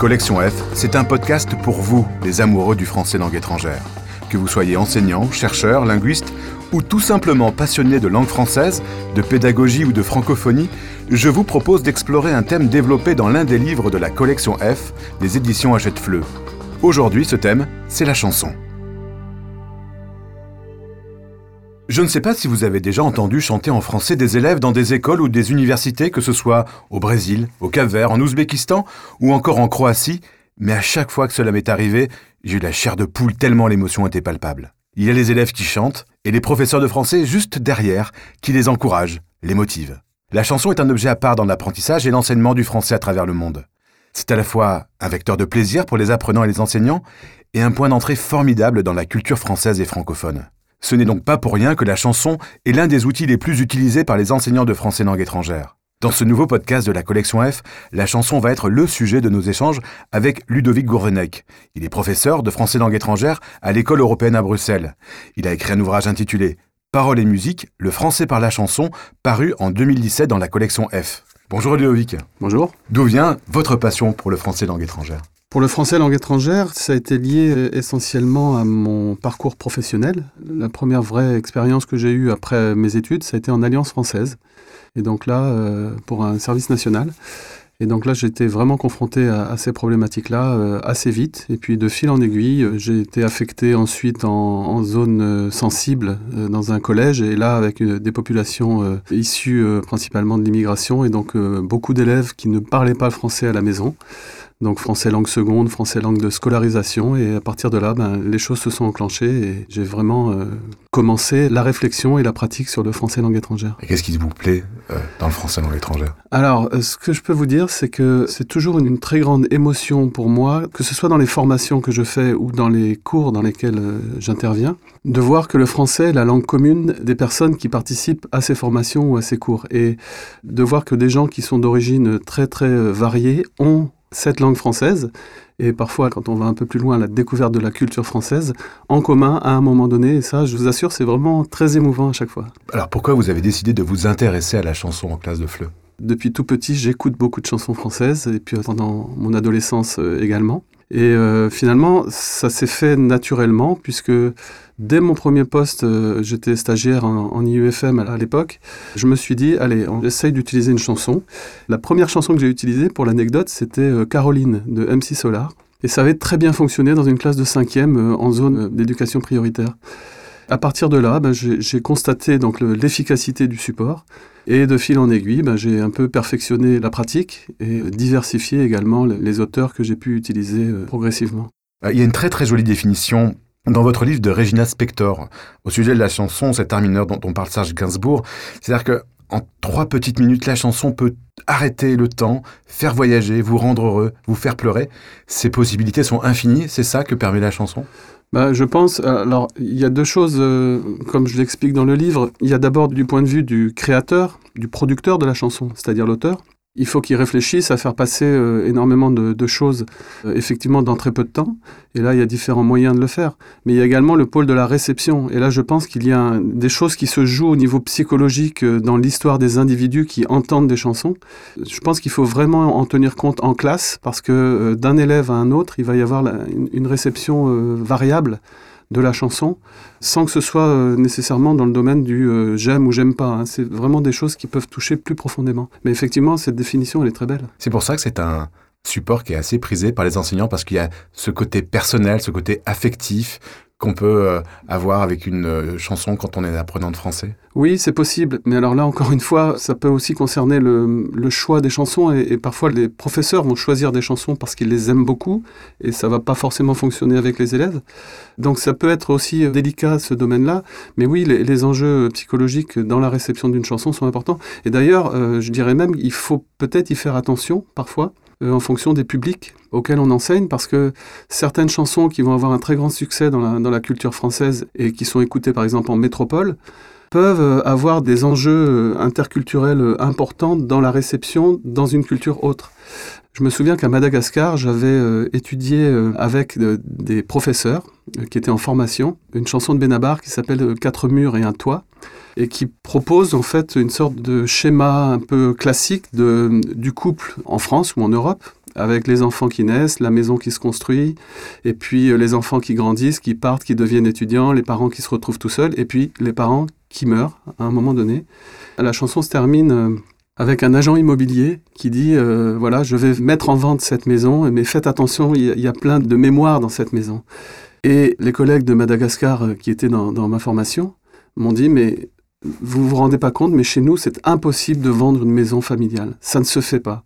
Collection F, c'est un podcast pour vous, les amoureux du français langue étrangère. Que vous soyez enseignant, chercheur, linguiste ou tout simplement passionné de langue française, de pédagogie ou de francophonie, je vous propose d'explorer un thème développé dans l'un des livres de la collection F des éditions Hachette-Fleu. Aujourd'hui, ce thème, c'est la chanson. Je ne sais pas si vous avez déjà entendu chanter en français des élèves dans des écoles ou des universités, que ce soit au Brésil, au Cap-Vert, en Ouzbékistan ou encore en Croatie, mais à chaque fois que cela m'est arrivé, j'ai eu la chair de poule tellement l'émotion était palpable. Il y a les élèves qui chantent et les professeurs de français juste derrière qui les encouragent, les motivent. La chanson est un objet à part dans l'apprentissage et l'enseignement du français à travers le monde. C'est à la fois un vecteur de plaisir pour les apprenants et les enseignants et un point d'entrée formidable dans la culture française et francophone. Ce n'est donc pas pour rien que la chanson est l'un des outils les plus utilisés par les enseignants de français langue étrangère. Dans ce nouveau podcast de la collection F, la chanson va être le sujet de nos échanges avec Ludovic Gourvenec. Il est professeur de français langue étrangère à l'école européenne à Bruxelles. Il a écrit un ouvrage intitulé Paroles et musique, le français par la chanson, paru en 2017 dans la collection F. Bonjour Ludovic. Bonjour. D'où vient votre passion pour le français langue étrangère? Pour le français langue étrangère, ça a été lié euh, essentiellement à mon parcours professionnel. La première vraie expérience que j'ai eue après mes études, ça a été en Alliance française. Et donc là, euh, pour un service national. Et donc là, j'étais vraiment confronté à, ces problématiques-là euh, assez vite. Et puis de fil en aiguille, j'ai été affecté ensuite en, zone sensible dans un collège. Et là, avec des populations issues principalement de l'immigration. Et donc beaucoup d'élèves qui ne parlaient pas le français à la maison donc français langue seconde, français langue de scolarisation. Et à partir de là, ben, les choses se sont enclenchées et j'ai vraiment euh, commencé la réflexion et la pratique sur le français langue étrangère. Et qu'est-ce qui vous plaît euh, dans le français langue étrangère? Alors, euh, ce que je peux vous dire, c'est que c'est toujours une, très grande émotion pour moi, que ce soit dans les formations que je fais ou dans les cours dans lesquels j'interviens, de voir que le français est la langue commune des personnes qui participent à ces formations ou à ces cours. Et de voir que des gens qui sont d'origine très très variée ont cette langue française et parfois, quand on va un peu plus loin, la découverte de la culture française en commun à un moment donné. Et ça, je vous assure, c'est vraiment très émouvant à chaque fois. Alors pourquoi vous avez décidé de vous intéresser à la chanson en classe de FLE? Depuis tout petit, j'écoute beaucoup de chansons françaises et puis pendant mon adolescence euh, également. Et euh, finalement, ça s'est fait naturellement, puisque dès mon premier poste, euh, j'étais stagiaire en, IUFM à, l'époque, je me suis dit, allez, on essaye d'utiliser une chanson. La première chanson que j'ai utilisée, pour l'anecdote, c'était euh, Caroline de MC Solar. Et ça avait très bien fonctionné dans une classe de cinquième en zone d'éducation prioritaire. À partir de là, ben, j'ai constaté donc l'efficacité du support et de fil en aiguille, ben, j'ai un peu perfectionné la pratique et diversifié également les auteurs que j'ai pu utiliser euh, progressivement. Euh, il y a une très très jolie définition dans votre livre de Regina Spector au sujet de la chanson, cet art mineur dont on parle Serge Gainsbourg. C'est-à-dire que en trois petites minutes, la chanson peut arrêter le temps, faire voyager, vous rendre heureux, vous faire pleurer. Ces possibilités sont infinies, c'est ça que permet la chanson? Bah, Je pense, alors il y a deux choses, euh, comme je l'explique dans le livre. Il y a d'abord du point de vue du créateur, du producteur de la chanson, c'est-à-dire l'auteur. Il faut qu'il réfléchisse à faire passer euh, énormément de, choses, euh, effectivement, dans très peu de temps. Et là, il y a différents moyens de le faire. Mais il y a également le pôle de la réception. Et là, je pense qu'il y a des choses qui se jouent au niveau psychologique euh, dans l'histoire des individus qui entendent des chansons. Je pense qu'il faut vraiment en tenir compte en classe, parce que d'un élève à un autre, il va y avoir une, réception variable de la chanson, sans que ce soit euh, nécessairement dans le domaine du euh, j'aime ou j'aime pas. Hein. C'est vraiment des choses qui peuvent toucher plus profondément. Mais effectivement, cette définition, elle est très belle. C'est pour ça que c'est un support qui est assez prisé par les enseignants, parce qu'il y a ce côté personnel, ce côté affectif, qu'on peut euh, avoir avec une euh, chanson quand on est apprenant de français? Oui, c'est possible. Mais alors là, encore une fois, ça peut aussi concerner le, choix des chansons. Et, parfois, les professeurs vont choisir des chansons parce qu'ils les aiment beaucoup. Et ça va pas forcément fonctionner avec les élèves. Donc ça peut être aussi euh, délicat, ce domaine-là. Mais oui, les, enjeux psychologiques dans la réception d'une chanson sont importants. Et d'ailleurs, je dirais même, il faut peut-être y faire attention parfois euh, en fonction des publics auxquels on enseigne, parce que certaines chansons qui vont avoir un très grand succès dans la, culture française et qui sont écoutées par exemple en métropole, peuvent avoir des enjeux interculturels importants dans la réception dans une culture autre. Je me souviens qu'à Madagascar, j'avais étudié avec des professeurs qui étaient en formation une chanson de Benabar qui s'appelle Quatre murs et un toit et qui propose en fait une sorte de schéma un peu classique de, du couple en France ou en Europe avec les enfants qui naissent, la maison qui se construit, et puis euh, les enfants qui grandissent, qui partent, qui deviennent étudiants, les parents qui se retrouvent tout seuls, et puis les parents qui meurent à un moment donné. La chanson se termine euh, avec un agent immobilier qui dit euh, voilà, je vais mettre en vente cette maison, mais faites attention, il y, a plein de mémoires dans cette maison. Et les collègues de Madagascar qui étaient dans, dans ma formation m'ont dit mais vous vous rendez pas compte, mais chez nous, c'est impossible de vendre une maison familiale. Ça ne se fait pas.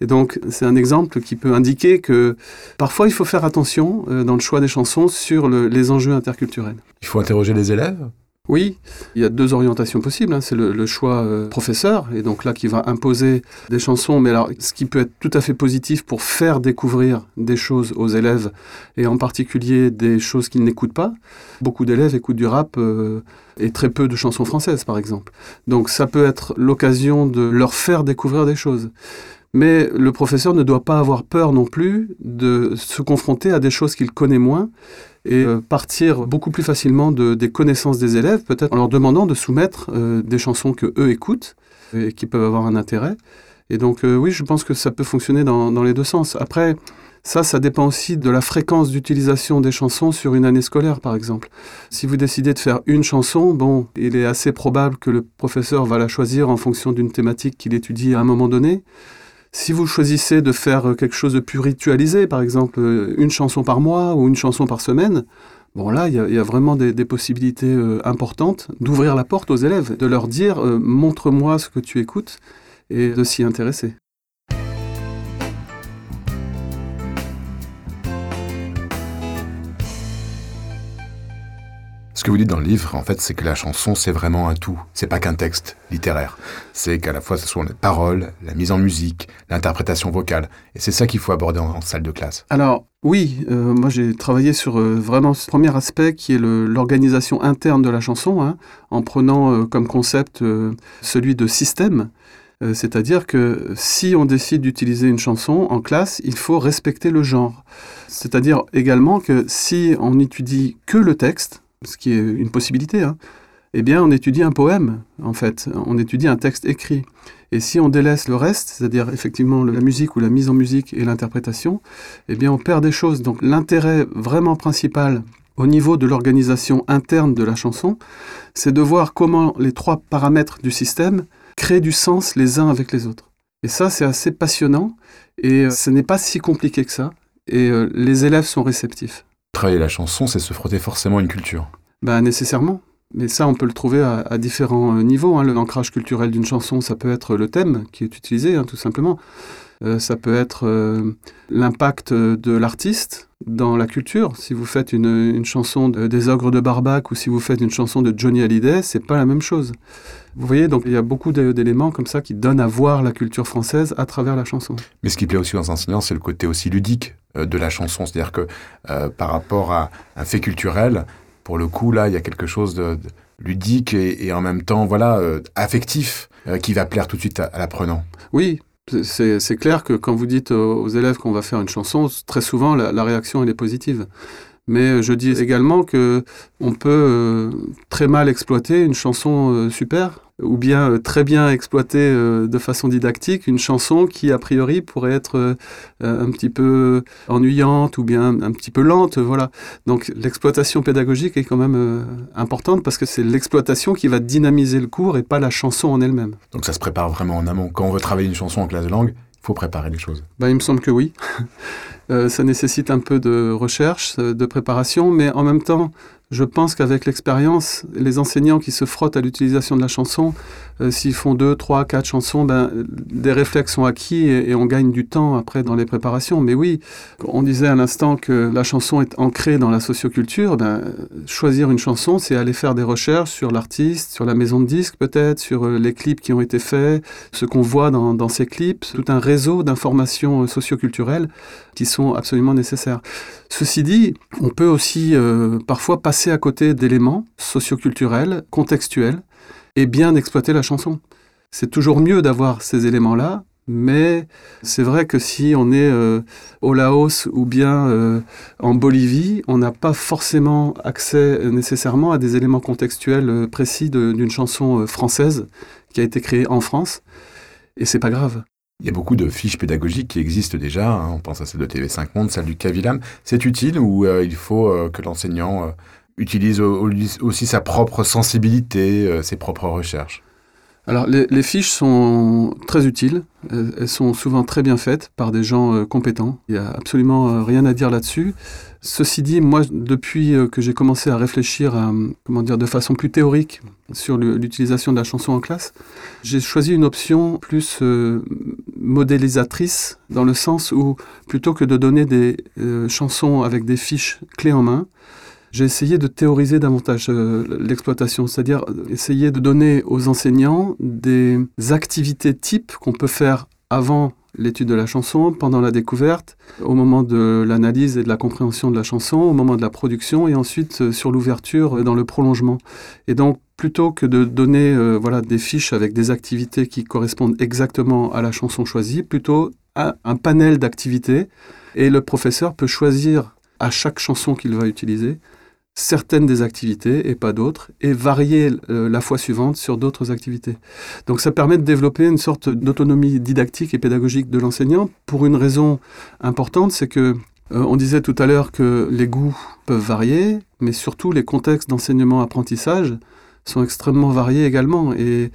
Et donc, c'est un exemple qui peut indiquer que parfois, il faut faire attention euh, dans le choix des chansons sur les enjeux interculturels. Il faut interroger les élèves oui, il y a deux orientations possibles. Hein. C'est le, choix euh, professeur, et donc là qui va imposer des chansons, mais alors ce qui peut être tout à fait positif pour faire découvrir des choses aux élèves, et en particulier des choses qu'ils n'écoutent pas. Beaucoup d'élèves écoutent du rap euh, et très peu de chansons françaises, par exemple. Donc ça peut être l'occasion de leur faire découvrir des choses. Mais le professeur ne doit pas avoir peur non plus de se confronter à des choses qu'il connaît moins et euh, partir beaucoup plus facilement de, des connaissances des élèves, peut-être en leur demandant de soumettre euh, des chansons que eux écoutent et qui peuvent avoir un intérêt. Et donc euh, oui, je pense que ça peut fonctionner dans, dans les deux sens. Après, ça, ça dépend aussi de la fréquence d'utilisation des chansons sur une année scolaire, par exemple. Si vous décidez de faire une chanson, bon, il est assez probable que le professeur va la choisir en fonction d'une thématique qu'il étudie à un moment donné. Si vous choisissez de faire quelque chose de plus ritualisé, par exemple euh, une chanson par mois ou une chanson par semaine, bon là, il y, a vraiment des, possibilités euh, importantes d'ouvrir la porte aux élèves, de leur dire euh, montre-moi ce que tu écoutes et de s'y intéresser. Ce que vous dites dans le livre, en fait, c'est que la chanson, c'est vraiment un tout. C'est pas qu'un texte littéraire. C'est qu'à la fois, ce sont les paroles, la mise en musique, l'interprétation vocale. Et c'est ça qu'il faut aborder en, salle de classe. Alors, oui, euh, moi j'ai travaillé sur euh, vraiment ce premier aspect qui est l'organisation interne de la chanson, hein, en prenant euh, comme concept celui de système. C'est-à-dire que si on décide d'utiliser une chanson en classe, il faut respecter le genre. C'est-à-dire également que si on étudie que le texte, ce qui est une possibilité, hein, eh bien, on étudie un poème, en fait. On étudie un texte écrit. Et si on délaisse le reste, c'est-à-dire effectivement la musique ou la mise en musique et l'interprétation, eh bien, on perd des choses. Donc, l'intérêt vraiment principal au niveau de l'organisation interne de la chanson, c'est de voir comment les trois paramètres du système créent du sens les uns avec les autres. Et ça, c'est assez passionnant et euh, ce n'est pas si compliqué que ça. Et euh, les élèves sont réceptifs. Travailler la chanson, c'est se frotter forcément à une culture. Ben, nécessairement. Mais ça, on peut le trouver à, différents euh, niveaux. Hein. L'ancrage culturel d'une chanson, ça peut être le thème qui est utilisé, hein, tout simplement. Euh, ça peut être euh, l'impact de l'artiste dans la culture. Si vous faites une, chanson des Ogres de Barbac ou si vous faites une chanson de Johnny Hallyday, c'est pas la même chose. Vous voyez, donc il y a beaucoup d'éléments comme ça qui donnent à voir la culture française à travers la chanson. Mais ce qui plaît aussi aux enseignants, c'est le côté aussi ludique de la chanson. C'est-à-dire que par rapport à un fait culturel, pour le coup, là, il y a quelque chose de, ludique et, en même temps, voilà, affectif qui va plaire tout de suite à l'apprenant. Oui, c'est clair que quand vous dites aux élèves qu'on va faire une chanson, très souvent la, réaction elle est positive. Mais je dis également que on peut euh, très mal exploiter une chanson euh, super ou bien euh, très bien exploiter euh, de façon didactique une chanson qui a priori pourrait être euh, un petit peu ennuyante ou bien un petit peu lente voilà donc l'exploitation pédagogique est quand même importante parce que c'est l'exploitation qui va dynamiser le cours et pas la chanson en elle-même donc ça se prépare vraiment en amont quand on veut travailler une chanson en classe de langue il faut préparer les choses. Bah, il me semble que oui. Ça nécessite un peu de recherche, de préparation, mais en même temps, je pense qu'avec l'expérience, les enseignants qui se frottent à l'utilisation de la chanson, euh, s'ils font deux, trois, quatre chansons, ben, des réflexes sont acquis et, on gagne du temps après dans les préparations. Mais oui, on disait à l'instant que la chanson est ancrée dans la socioculture. Ben, choisir une chanson, c'est aller faire des recherches sur l'artiste, sur la maison de disques peut-être, sur euh, les clips qui ont été faits, ce qu'on voit dans, ces clips, tout un réseau d'informations euh, socioculturelles qui sont absolument nécessaires. Ceci dit, on peut aussi parfois passer à côté d'éléments socioculturels, contextuels, et bien exploiter la chanson. C'est toujours mieux d'avoir ces éléments-là, mais c'est vrai que si on est euh, au Laos ou bien euh, en Bolivie, on n'a pas forcément accès nécessairement à des éléments contextuels euh, précis d'une chanson française qui a été créée en France. Et c'est pas grave. Il y a beaucoup de fiches pédagogiques qui existent déjà. Hein. On pense à celle de TV5 Monde, celle du Cavilam. C'est utile ou il faut que l'enseignant utilise aussi sa propre sensibilité, ses propres recherches? Alors, les, fiches sont très utiles. Elles, sont souvent très bien faites par des gens euh, compétents. Il n'y a absolument euh, rien à dire là-dessus. Ceci dit, moi, depuis euh, que j'ai commencé à réfléchir comment dire, de façon plus théorique sur l'utilisation de la chanson en classe, j'ai choisi une option plus modélisatrice, dans le sens où, plutôt que de donner des chansons avec des fiches clés en main, j'ai essayé de théoriser davantage euh, l'exploitation, c'est-à-dire essayer de donner aux enseignants des activités types qu'on peut faire avant l'étude de la chanson, pendant la découverte, au moment de l'analyse et de la compréhension de la chanson, au moment de la production et ensuite euh, sur l'ouverture dans le prolongement. Et donc plutôt que de donner euh, voilà des fiches avec des activités qui correspondent exactement à la chanson choisie, plutôt un panel d'activités et le professeur peut choisir à chaque chanson qu'il va utiliser certaines des activités et pas d'autres, et varier euh, la fois suivante sur d'autres activités. Donc ça permet de développer une sorte d'autonomie didactique et pédagogique de l'enseignant pour une raison importante, c'est que euh, on disait tout à l'heure que les goûts peuvent varier, mais surtout les contextes d'enseignement-apprentissage sont extrêmement variés également. Et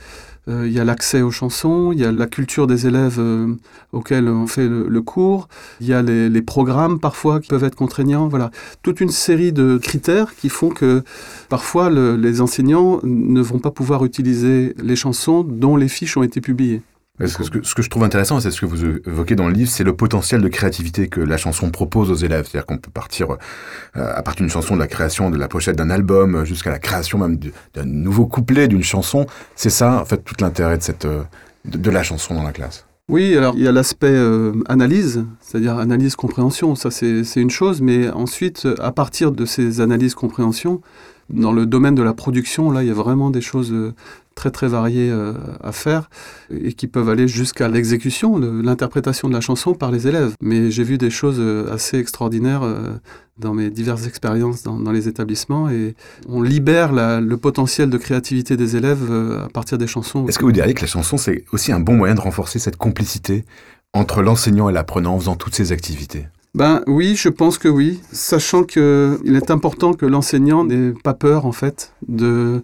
il y a l'accès aux chansons, il y a la culture des élèves euh, auxquels on fait le, cours, il y a les, programmes parfois qui peuvent être contraignants. Voilà, toute une série de critères qui font que parfois les enseignants ne vont pas pouvoir utiliser les chansons dont les fiches ont été publiées. Ce que, je trouve intéressant, c'est ce que vous évoquez dans le livre, c'est le potentiel de créativité que la chanson propose aux élèves. C'est-à-dire qu'on peut partir euh, à partir d'une chanson, de la création de la pochette d'un album, jusqu'à la création même d'un nouveau couplet d'une chanson. C'est ça, en fait, tout l'intérêt de, euh, la chanson dans la classe. Oui, alors il y a l'aspect euh, analyse, c'est-à-dire analyse-compréhension, ça c'est une chose, mais ensuite, à partir de ces analyses-compréhension, dans le domaine de la production, là, il y a vraiment des choses très très variés euh, à faire et qui peuvent aller jusqu'à l'exécution, l'interprétation de la chanson par les élèves. Mais j'ai vu des choses euh, assez extraordinaires euh, dans mes diverses expériences dans, les établissements et on libère le potentiel de créativité des élèves à partir des chansons. Est-ce que vous diriez que la chanson c'est aussi un bon moyen de renforcer cette complicité entre l'enseignant et l'apprenant en faisant toutes ces activités? Ben oui, je pense que oui, sachant que il est important que l'enseignant n'ait pas peur en fait de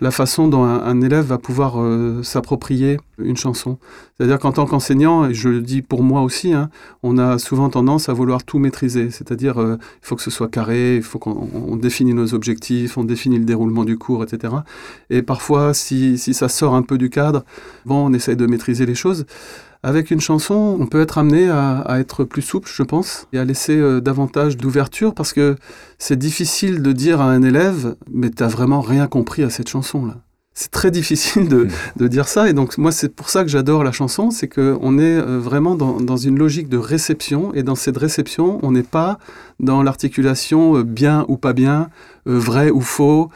la façon dont un, élève va pouvoir euh, s'approprier une chanson. C'est-à-dire qu'en tant qu'enseignant, et je le dis pour moi aussi, hein, on a souvent tendance à vouloir tout maîtriser. C'est-à-dire euh, il faut que ce soit carré, il faut qu'on définisse nos objectifs, on définit le déroulement du cours, etc. Et parfois, si, si ça sort un peu du cadre, bon, on essaye de maîtriser les choses. Avec une chanson, on peut être amené à, être plus souple, je pense, et à laisser euh, davantage d'ouverture parce que c'est difficile de dire à un élève, mais t'as vraiment rien compris à cette chanson-là. C'est très difficile de, de, dire ça, et donc moi c'est pour ça que j'adore la chanson, c'est qu'on est euh, vraiment dans, dans, une logique de réception, et dans cette réception, on n'est pas dans l'articulation euh, bien ou pas bien, vrai ou faux,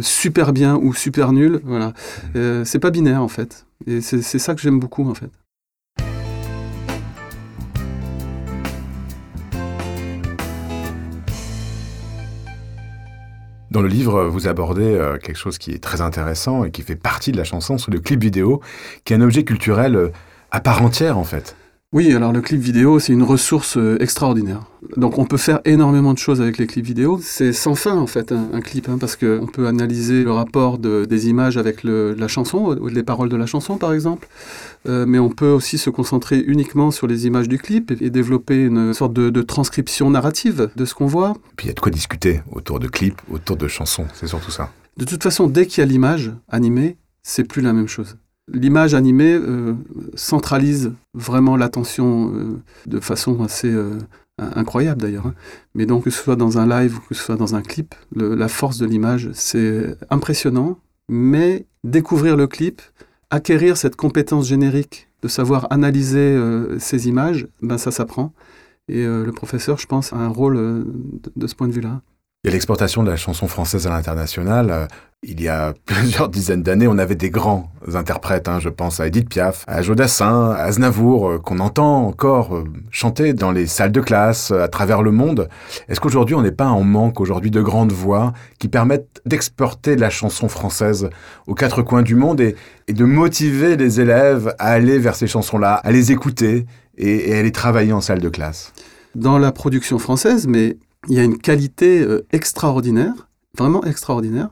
super bien ou super nul. Voilà, c'est pas binaire en fait, et c'est ça que j'aime beaucoup en fait. Dans le livre, vous abordez euh, quelque chose qui est très intéressant et qui fait partie de la chanson, c'est le clip vidéo, qui est un objet culturel euh, à part entière en fait. Oui, alors le clip vidéo, c'est une ressource euh, extraordinaire. Donc on peut faire énormément de choses avec les clips vidéo. C'est sans fin en fait un, clip, hein, parce qu'on peut analyser le rapport des images avec la chanson, ou les paroles de la chanson par exemple. Euh, mais on peut aussi se concentrer uniquement sur les images du clip et, développer une sorte de, transcription narrative de ce qu'on voit. Et puis il y a de quoi discuter autour de clips, autour de chansons, c'est surtout ça. De toute façon, dès qu'il y a l'image animée, c'est plus la même chose. L'image animée euh, centralise vraiment l'attention euh, de façon assez euh, incroyable d'ailleurs. Hein. Mais donc que ce soit dans un live ou que ce soit dans un clip, la force de l'image, c'est impressionnant. Mais découvrir le clip, acquérir cette compétence générique de savoir analyser ces images, ben ça s'apprend. Et le professeur, je pense, a un rôle de ce point de vue-là. Il y a l'exportation de la chanson française à l'international. Euh, il y a plusieurs dizaines d'années, on avait des grands interprètes. Hein. je pense à Edith Piaf, à Jodassin, à Aznavour, euh, qu'on entend encore euh, chanter dans les salles de classe à travers le monde. Est-ce qu'aujourd'hui, on n'est pas en manque aujourd'hui de grandes voix qui permettent d'exporter la chanson française aux quatre coins du monde et, de motiver les élèves à aller vers ces chansons-là, à les écouter et, et à les travailler en salle de classe? Dans la production française, mais il y a une qualité euh, extraordinaire, vraiment extraordinaire.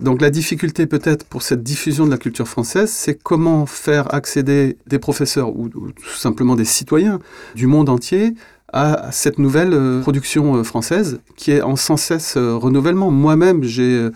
Donc la difficulté peut-être pour cette diffusion de la culture française, c'est comment faire accéder des professeurs ou, tout simplement des citoyens du monde entier à cette nouvelle euh, production euh, française qui est en sans cesse renouvellement. Moi-même, j'ai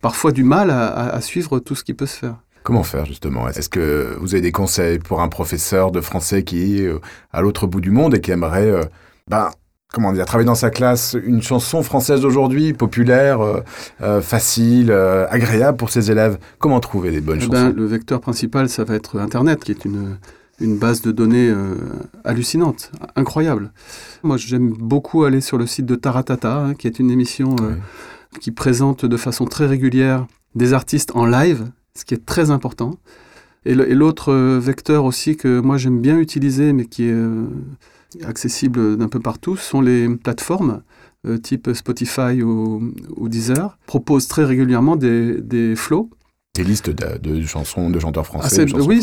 parfois du mal à, suivre tout ce qui peut se faire. Comment faire justement? Est-ce que vous avez des conseils pour un professeur de français qui est à l'autre bout du monde et qui aimerait ben, comment dire, travailler dans sa classe une chanson française d'aujourd'hui, populaire, euh, euh, facile, euh, agréable pour ses élèves. Comment trouver les bonnes eh ben, chansons Le vecteur principal, ça va être Internet, qui est une, une base de données hallucinante, incroyable. Moi, j'aime beaucoup aller sur le site de Taratata, hein, qui est une émission qui présente de façon très régulière des artistes en live, ce qui est très important. Et l'autre vecteur aussi que moi j'aime bien utiliser, mais qui est accessibles d'un peu partout sont les plateformes euh, type Spotify ou, Deezer, proposent très régulièrement des, des flows. Des listes de, chansons de chanteurs ah, français. oui,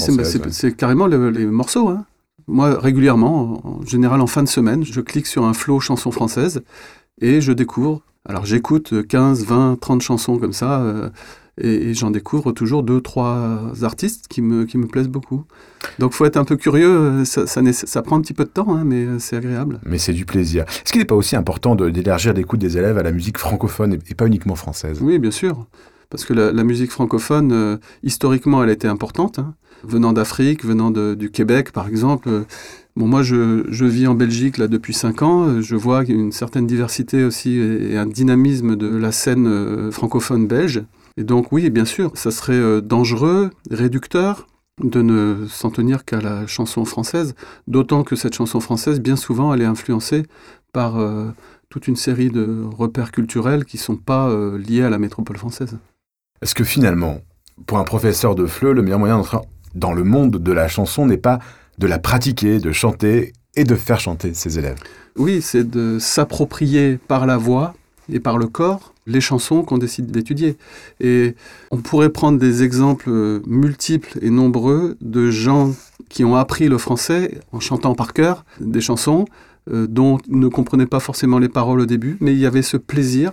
c'est carrément les morceaux. Hein. Moi, régulièrement, en général en fin de semaine, je clique sur un flow chanson française et je découvre. Alors j'écoute 15, 20, 30 chansons comme ça. Euh, et, j'en découvre toujours deux, trois artistes qui me, qui me plaisent beaucoup. Donc faut être un peu curieux, ça, ça, ça prend un petit peu de temps, hein, mais c'est agréable. Mais c'est du plaisir. Est-ce qu'il n'est pas aussi important d'élargir l'écoute des élèves à la musique francophone et, pas uniquement française? Oui, bien sûr. Parce que la, musique francophone, euh, historiquement, elle a été importante. Hein. Venant d'Afrique, venant de, du Québec, par exemple. Bon, moi, je, je, vis en Belgique là depuis cinq ans. Je vois une certaine diversité aussi et un dynamisme de la scène euh, francophone belge. Et donc oui, bien sûr, ça serait euh, dangereux, réducteur de ne s'en tenir qu'à la chanson française, d'autant que cette chanson française, bien souvent, elle est influencée par euh, toute une série de repères culturels qui ne sont pas liés à la métropole française. Est-ce que finalement, pour un professeur de FLE, le meilleur moyen d'entrer dans le monde de la chanson n'est pas de la pratiquer, de chanter et de faire chanter ses élèves Oui, c'est de s'approprier par la voix et par le corps les chansons qu'on décide d'étudier. Et on pourrait prendre des exemples multiples et nombreux de gens qui ont appris le français en chantant par cœur des chansons euh, dont ils ne comprenaient pas forcément les paroles au début, mais il y avait ce plaisir,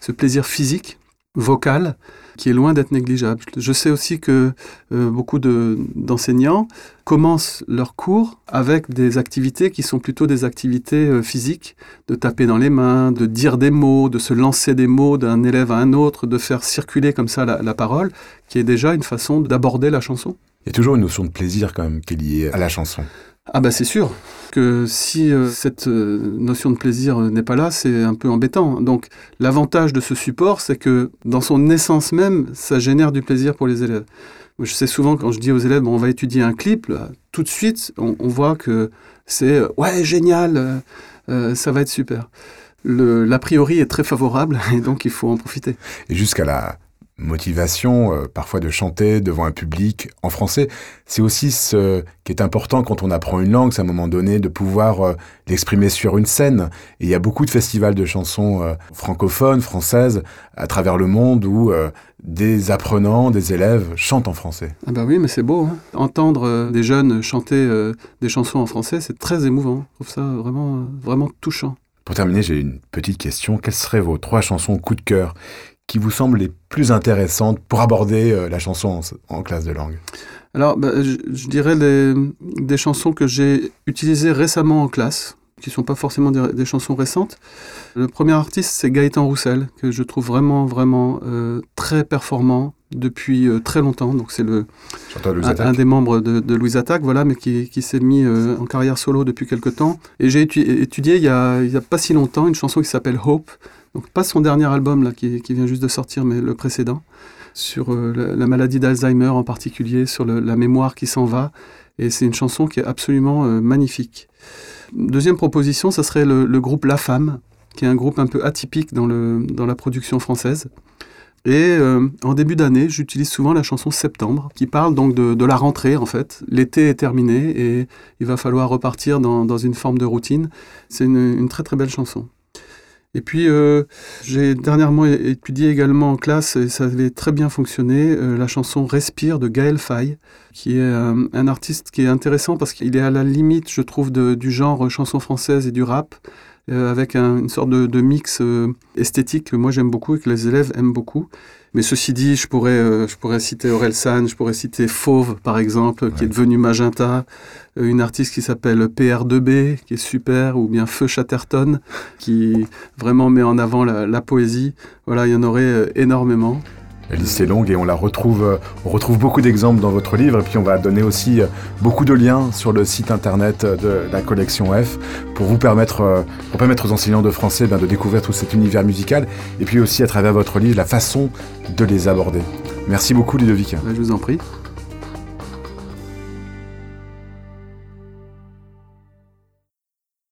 ce plaisir physique, vocal, qui est loin d'être négligeable. Je sais aussi que euh, beaucoup d'enseignants commencent leurs cours avec des activités qui sont plutôt des activités euh, physiques, de taper dans les mains, de dire des mots, de se lancer des mots d'un élève à un autre, de faire circuler comme ça la parole, qui est déjà une façon d'aborder la chanson. Il y a toujours une notion de plaisir quand même qui est liée à la chanson. Ah bah c'est sûr que si euh, cette euh, notion de plaisir euh, n'est pas là, c'est un peu embêtant. Donc l'avantage de ce support, c'est que dans son essence même, ça génère du plaisir pour les élèves. Je sais souvent quand je dis aux élèves, on va étudier un clip, tout de suite, on, voit que c'est ouais génial, ça va être super. L'a priori est très favorable et donc il faut en profiter. Et jusqu'à la motivation, euh, parfois de chanter devant un public en français. C'est aussi ce qui est important quand on apprend une langue, c'est à un moment donné de pouvoir euh, l'exprimer sur une scène. Et il y a beaucoup de festivals de chansons euh, francophones, françaises, à travers le monde où des apprenants, des élèves chantent en français. Ah bah oui, mais c'est beau. Hein. Entendre des jeunes chanter des chansons en français, c'est très émouvant. Je trouve ça vraiment, vraiment touchant. Pour terminer, j'ai une petite question. Quelles seraient vos trois chansons coup de cœur qui vous semblent les plus intéressantes pour aborder euh, la chanson en, classe de langue Alors, bah, je, dirais des chansons que j'ai utilisées récemment en classe, qui ne sont pas forcément des, chansons récentes. Le premier artiste, c'est Gaëtan Roussel, que je trouve vraiment, vraiment euh, très performant depuis euh, très longtemps. Donc, c'est le un, des membres de, de Louise Attaque, voilà, mais qui, qui s'est mis en carrière solo depuis quelques temps. Et j'ai étudié il n'y a, a, pas si longtemps une chanson qui s'appelle Hope, donc pas son dernier album là qui, vient juste de sortir, mais le précédent, sur euh, la, maladie d'Alzheimer en particulier, sur la mémoire qui s'en va. Et c'est une chanson qui est absolument euh, magnifique. Deuxième proposition, ça serait le, groupe La Femme, qui est un groupe un peu atypique dans, le, dans la production française. Et euh, en début d'année, j'utilise souvent la chanson Septembre, qui parle donc de, la rentrée en fait. L'été est terminé et il va falloir repartir dans, une forme de routine. C'est une, très très belle chanson. Et puis, euh, j'ai dernièrement étudié également en classe, et ça avait très bien fonctionné, euh, la chanson Respire de Gaël Faye, qui est un, artiste qui est intéressant parce qu'il est à la limite, je trouve, du genre chanson française et du rap. Euh, avec une sorte de, mix euh, esthétique que moi j'aime beaucoup et que les élèves aiment beaucoup. Mais ceci dit, je pourrais, euh, je pourrais citer San, je pourrais citer Fauve, par exemple, qui est devenu Magenta, une artiste qui s'appelle PR2B, qui est super, ou bien Feu Chatterton, qui vraiment met en avant la, la poésie. Voilà, il y en aurait énormément. La liste est longue et on la retrouve, euh, on retrouve beaucoup d'exemples dans votre livre et puis on va donner aussi euh, beaucoup de liens sur le site internet de la collection F pour vous permettre, euh, pour permettre aux enseignants de français ben, de découvrir tout cet univers musical et puis aussi à travers votre livre la façon de les aborder. Merci beaucoup Ludovic. Ben, je vous en prie.